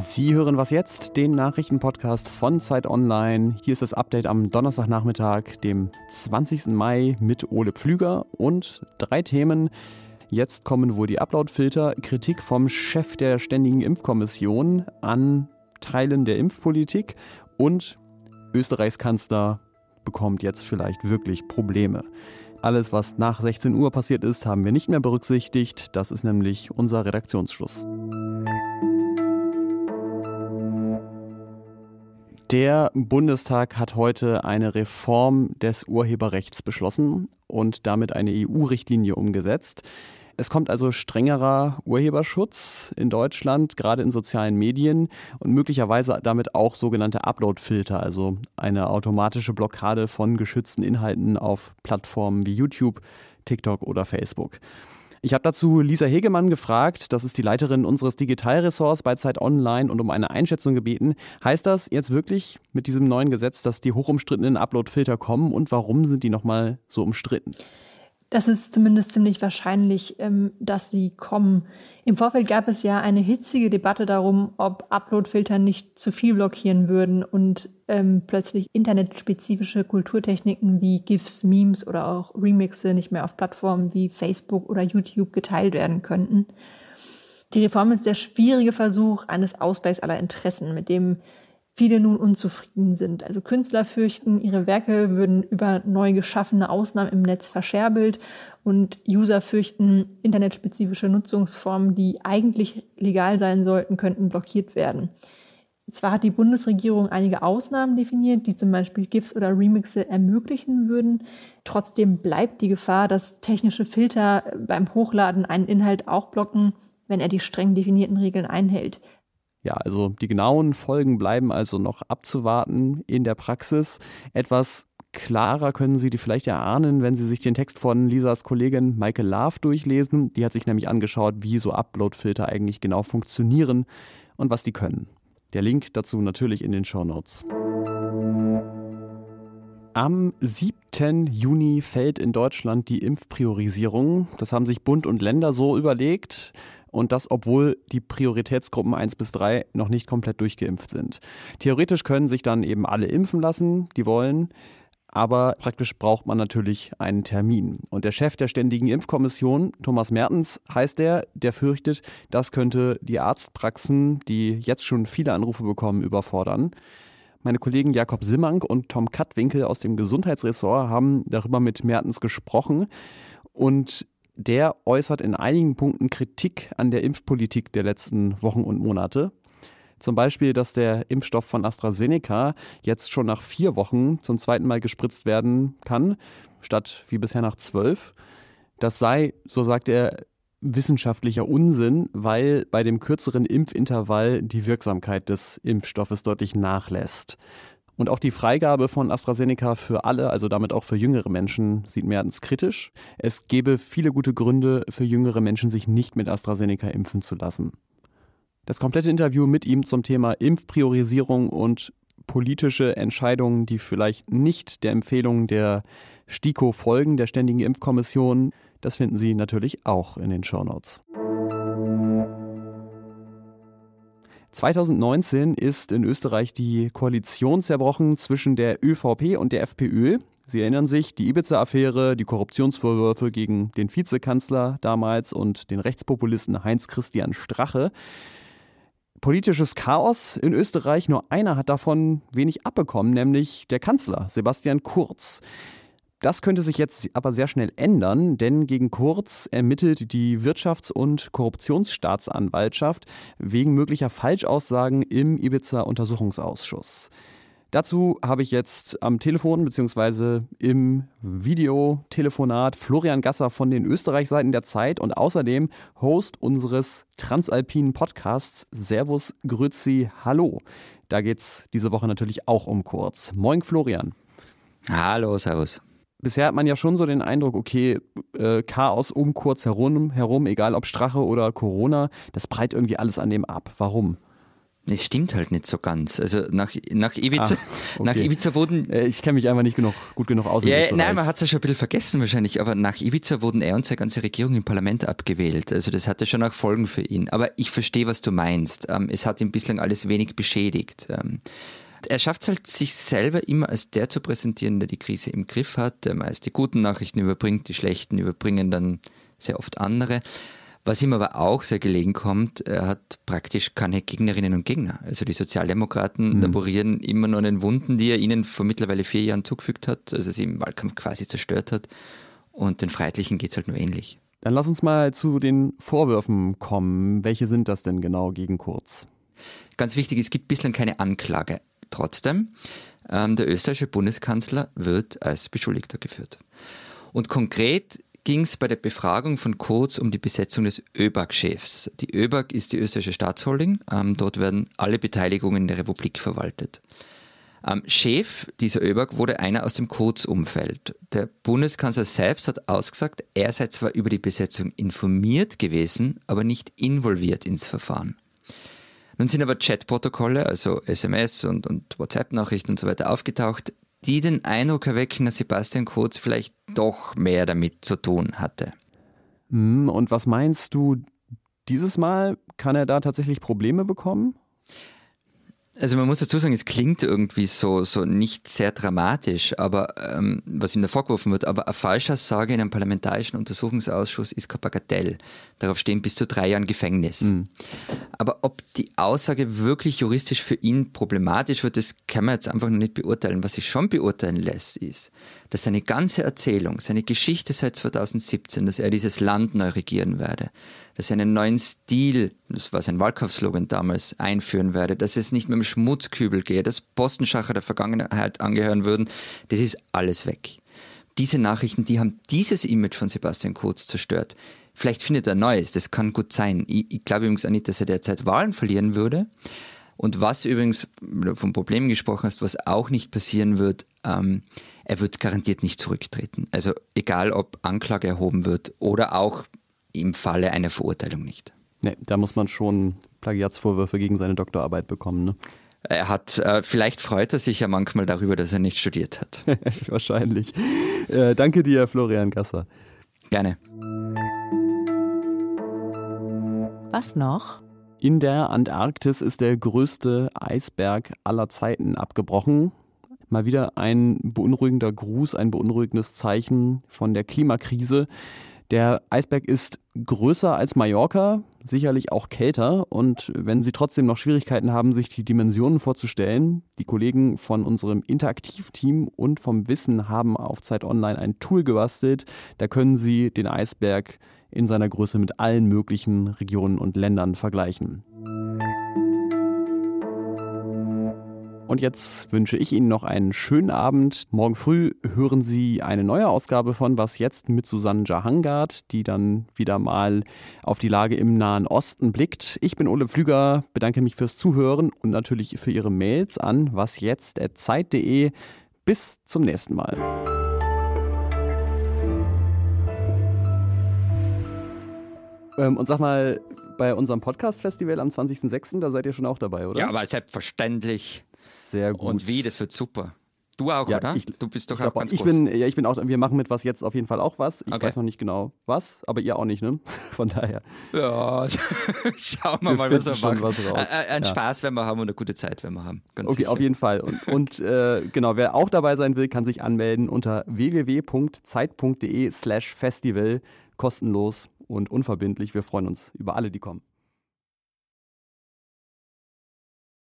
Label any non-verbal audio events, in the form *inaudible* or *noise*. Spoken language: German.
Sie hören was jetzt, den Nachrichtenpodcast von Zeit Online. Hier ist das Update am Donnerstagnachmittag, dem 20. Mai mit Ole Pflüger und drei Themen. Jetzt kommen wohl die Uploadfilter, Kritik vom Chef der Ständigen Impfkommission an Teilen der Impfpolitik und Österreichs Kanzler bekommt jetzt vielleicht wirklich Probleme. Alles, was nach 16 Uhr passiert ist, haben wir nicht mehr berücksichtigt. Das ist nämlich unser Redaktionsschluss. Der Bundestag hat heute eine Reform des Urheberrechts beschlossen und damit eine EU-Richtlinie umgesetzt. Es kommt also strengerer Urheberschutz in Deutschland, gerade in sozialen Medien und möglicherweise damit auch sogenannte Upload-Filter, also eine automatische Blockade von geschützten Inhalten auf Plattformen wie YouTube, TikTok oder Facebook. Ich habe dazu Lisa Hegemann gefragt, das ist die Leiterin unseres Digitalressorts bei Zeit Online und um eine Einschätzung gebeten. Heißt das jetzt wirklich mit diesem neuen Gesetz, dass die hochumstrittenen Upload-Filter kommen und warum sind die nochmal so umstritten? Das ist zumindest ziemlich wahrscheinlich, ähm, dass sie kommen. Im Vorfeld gab es ja eine hitzige Debatte darum, ob Uploadfilter nicht zu viel blockieren würden und ähm, plötzlich internetspezifische Kulturtechniken wie GIFs, Memes oder auch Remixe nicht mehr auf Plattformen wie Facebook oder YouTube geteilt werden könnten. Die Reform ist der schwierige Versuch eines Ausgleichs aller Interessen, mit dem viele nun unzufrieden sind. Also Künstler fürchten, ihre Werke würden über neu geschaffene Ausnahmen im Netz verscherbelt und User fürchten, internetspezifische Nutzungsformen, die eigentlich legal sein sollten, könnten blockiert werden. Zwar hat die Bundesregierung einige Ausnahmen definiert, die zum Beispiel GIFs oder Remixe ermöglichen würden. Trotzdem bleibt die Gefahr, dass technische Filter beim Hochladen einen Inhalt auch blocken, wenn er die streng definierten Regeln einhält. Ja, also die genauen Folgen bleiben also noch abzuwarten in der Praxis. Etwas klarer können Sie die vielleicht erahnen, wenn Sie sich den Text von Lisas Kollegin Michael Love durchlesen. Die hat sich nämlich angeschaut, wie so Upload-Filter eigentlich genau funktionieren und was die können. Der Link dazu natürlich in den Show Notes. Am 7. Juni fällt in Deutschland die Impfpriorisierung. Das haben sich Bund und Länder so überlegt. Und das, obwohl die Prioritätsgruppen 1 bis 3 noch nicht komplett durchgeimpft sind. Theoretisch können sich dann eben alle impfen lassen, die wollen. Aber praktisch braucht man natürlich einen Termin. Und der Chef der Ständigen Impfkommission, Thomas Mertens heißt der, der fürchtet, das könnte die Arztpraxen, die jetzt schon viele Anrufe bekommen, überfordern. Meine Kollegen Jakob Simmank und Tom Kattwinkel aus dem Gesundheitsressort haben darüber mit Mertens gesprochen. Und der äußert in einigen Punkten Kritik an der Impfpolitik der letzten Wochen und Monate. Zum Beispiel, dass der Impfstoff von AstraZeneca jetzt schon nach vier Wochen zum zweiten Mal gespritzt werden kann, statt wie bisher nach zwölf. Das sei, so sagt er, wissenschaftlicher Unsinn, weil bei dem kürzeren Impfintervall die Wirksamkeit des Impfstoffes deutlich nachlässt. Und auch die Freigabe von AstraZeneca für alle, also damit auch für jüngere Menschen, sieht Mertens kritisch. Es gäbe viele gute Gründe für jüngere Menschen, sich nicht mit AstraZeneca impfen zu lassen. Das komplette Interview mit ihm zum Thema Impfpriorisierung und politische Entscheidungen, die vielleicht nicht der Empfehlung der STIKO folgen, der Ständigen Impfkommission, das finden Sie natürlich auch in den Shownotes. 2019 ist in Österreich die Koalition zerbrochen zwischen der ÖVP und der FPÖ. Sie erinnern sich, die Ibiza-Affäre, die Korruptionsvorwürfe gegen den Vizekanzler damals und den Rechtspopulisten Heinz-Christian Strache. Politisches Chaos in Österreich, nur einer hat davon wenig abbekommen, nämlich der Kanzler Sebastian Kurz. Das könnte sich jetzt aber sehr schnell ändern, denn gegen Kurz ermittelt die Wirtschafts- und Korruptionsstaatsanwaltschaft wegen möglicher Falschaussagen im Ibiza-Untersuchungsausschuss. Dazu habe ich jetzt am Telefon bzw. im Videotelefonat Florian Gasser von den Österreich-Seiten der Zeit und außerdem Host unseres transalpinen Podcasts Servus Grüezi Hallo. Da geht es diese Woche natürlich auch um Kurz. Moin Florian. Hallo, Servus bisher hat man ja schon so den Eindruck, okay, äh, Chaos um kurz herum, herum, egal ob Strache oder Corona, das breit irgendwie alles an dem ab. Warum? Es stimmt halt nicht so ganz. Also nach, nach, Ibiza, ah, *laughs* okay. nach Ibiza wurden. Äh, ich kenne mich einfach nicht genug, gut genug aus. Ja, nein, man hat es ja schon ein bisschen vergessen wahrscheinlich, aber nach Ibiza wurden er und seine ganze Regierung im Parlament abgewählt. Also das hatte schon auch Folgen für ihn. Aber ich verstehe, was du meinst. Ähm, es hat ihm bislang alles wenig beschädigt. Er schafft es halt, sich selber immer als der zu präsentieren, der die Krise im Griff hat, der meist die guten Nachrichten überbringt, die schlechten überbringen dann sehr oft andere. Was ihm aber auch sehr gelegen kommt, er hat praktisch keine Gegnerinnen und Gegner. Also die Sozialdemokraten mhm. laborieren immer noch an den Wunden, die er ihnen vor mittlerweile vier Jahren zugefügt hat, also sie im Wahlkampf quasi zerstört hat. Und den Freiheitlichen geht es halt nur ähnlich. Dann lass uns mal zu den Vorwürfen kommen. Welche sind das denn genau gegen Kurz? Ganz wichtig, es gibt bislang keine Anklage. Trotzdem, ähm, der österreichische Bundeskanzler wird als Beschuldigter geführt. Und konkret ging es bei der Befragung von Kurz um die Besetzung des ÖBAG-Chefs. Die ÖBAG ist die österreichische Staatsholding. Ähm, dort werden alle Beteiligungen der Republik verwaltet. Ähm, Chef dieser ÖBAG wurde einer aus dem Kurz-Umfeld. Der Bundeskanzler selbst hat ausgesagt, er sei zwar über die Besetzung informiert gewesen, aber nicht involviert ins Verfahren. Nun sind aber Chatprotokolle, also SMS und, und WhatsApp-Nachrichten und so weiter aufgetaucht, die den Eindruck erwecken, dass Sebastian Kurz vielleicht doch mehr damit zu tun hatte. Hm, und was meinst du, dieses Mal kann er da tatsächlich Probleme bekommen? Also man muss dazu sagen, es klingt irgendwie so, so nicht sehr dramatisch, aber ähm, was ihm da vorgeworfen wird, aber eine Falschaussage in einem parlamentarischen Untersuchungsausschuss ist kein Bagatell. Darauf stehen bis zu drei Jahren Gefängnis. Mhm. Aber ob die Aussage wirklich juristisch für ihn problematisch wird, das kann man jetzt einfach noch nicht beurteilen. Was sich schon beurteilen lässt, ist, dass seine ganze Erzählung, seine Geschichte seit 2017, dass er dieses Land neu regieren werde, dass er einen neuen Stil, das war sein Wahlkampfslogan damals, einführen werde, dass es nicht mehr im Schmutzkübel gehe, dass Postenschacher der Vergangenheit angehören würden, das ist alles weg. Diese Nachrichten, die haben dieses Image von Sebastian Kurz zerstört. Vielleicht findet er Neues, das kann gut sein. Ich, ich glaube übrigens auch nicht, dass er derzeit Wahlen verlieren würde. Und was übrigens, wenn du vom Problem gesprochen hast, was auch nicht passieren wird, ähm, er wird garantiert nicht zurücktreten. Also egal, ob Anklage erhoben wird oder auch im Falle einer Verurteilung nicht. Nee, da muss man schon Plagiatsvorwürfe gegen seine Doktorarbeit bekommen. Ne? Er hat, äh, vielleicht freut er sich ja manchmal darüber, dass er nicht studiert hat. *laughs* Wahrscheinlich. Äh, danke dir, Florian Gasser. Gerne. Was noch? In der Antarktis ist der größte Eisberg aller Zeiten abgebrochen. Mal wieder ein beunruhigender Gruß, ein beunruhigendes Zeichen von der Klimakrise. Der Eisberg ist größer als Mallorca, sicherlich auch kälter. Und wenn Sie trotzdem noch Schwierigkeiten haben, sich die Dimensionen vorzustellen, die Kollegen von unserem Interaktivteam und vom Wissen haben auf Zeit Online ein Tool gebastelt. Da können Sie den Eisberg in seiner Größe mit allen möglichen Regionen und Ländern vergleichen. Und jetzt wünsche ich Ihnen noch einen schönen Abend. Morgen früh hören Sie eine neue Ausgabe von Was jetzt mit Susanne Jahangard, die dann wieder mal auf die Lage im Nahen Osten blickt. Ich bin Ole Pflüger, bedanke mich fürs Zuhören und natürlich für Ihre Mails an wasjetzt.zeit.de. Bis zum nächsten Mal. Ähm, und sag mal, bei unserem Podcast-Festival am 20.06., da seid ihr schon auch dabei, oder? Ja, aber selbstverständlich. Sehr gut. Und wie, das wird super. Du auch, ja, oder? Ich, du bist doch auch ganz ich groß. Bin, ja, ich bin auch, wir machen mit was jetzt auf jeden Fall auch was. Ich okay. weiß noch nicht genau was, aber ihr auch nicht, ne? *laughs* Von daher. Ja, *laughs* schauen wir, wir mal, was wir machen. Was ein ja. Spaß werden wir haben und eine gute Zeit werden wir haben. Ganz okay, sicher. auf jeden Fall. Und, und äh, genau, wer auch dabei sein will, kann sich anmelden unter www.zeit.de slash festival kostenlos und unverbindlich. Wir freuen uns über alle, die kommen.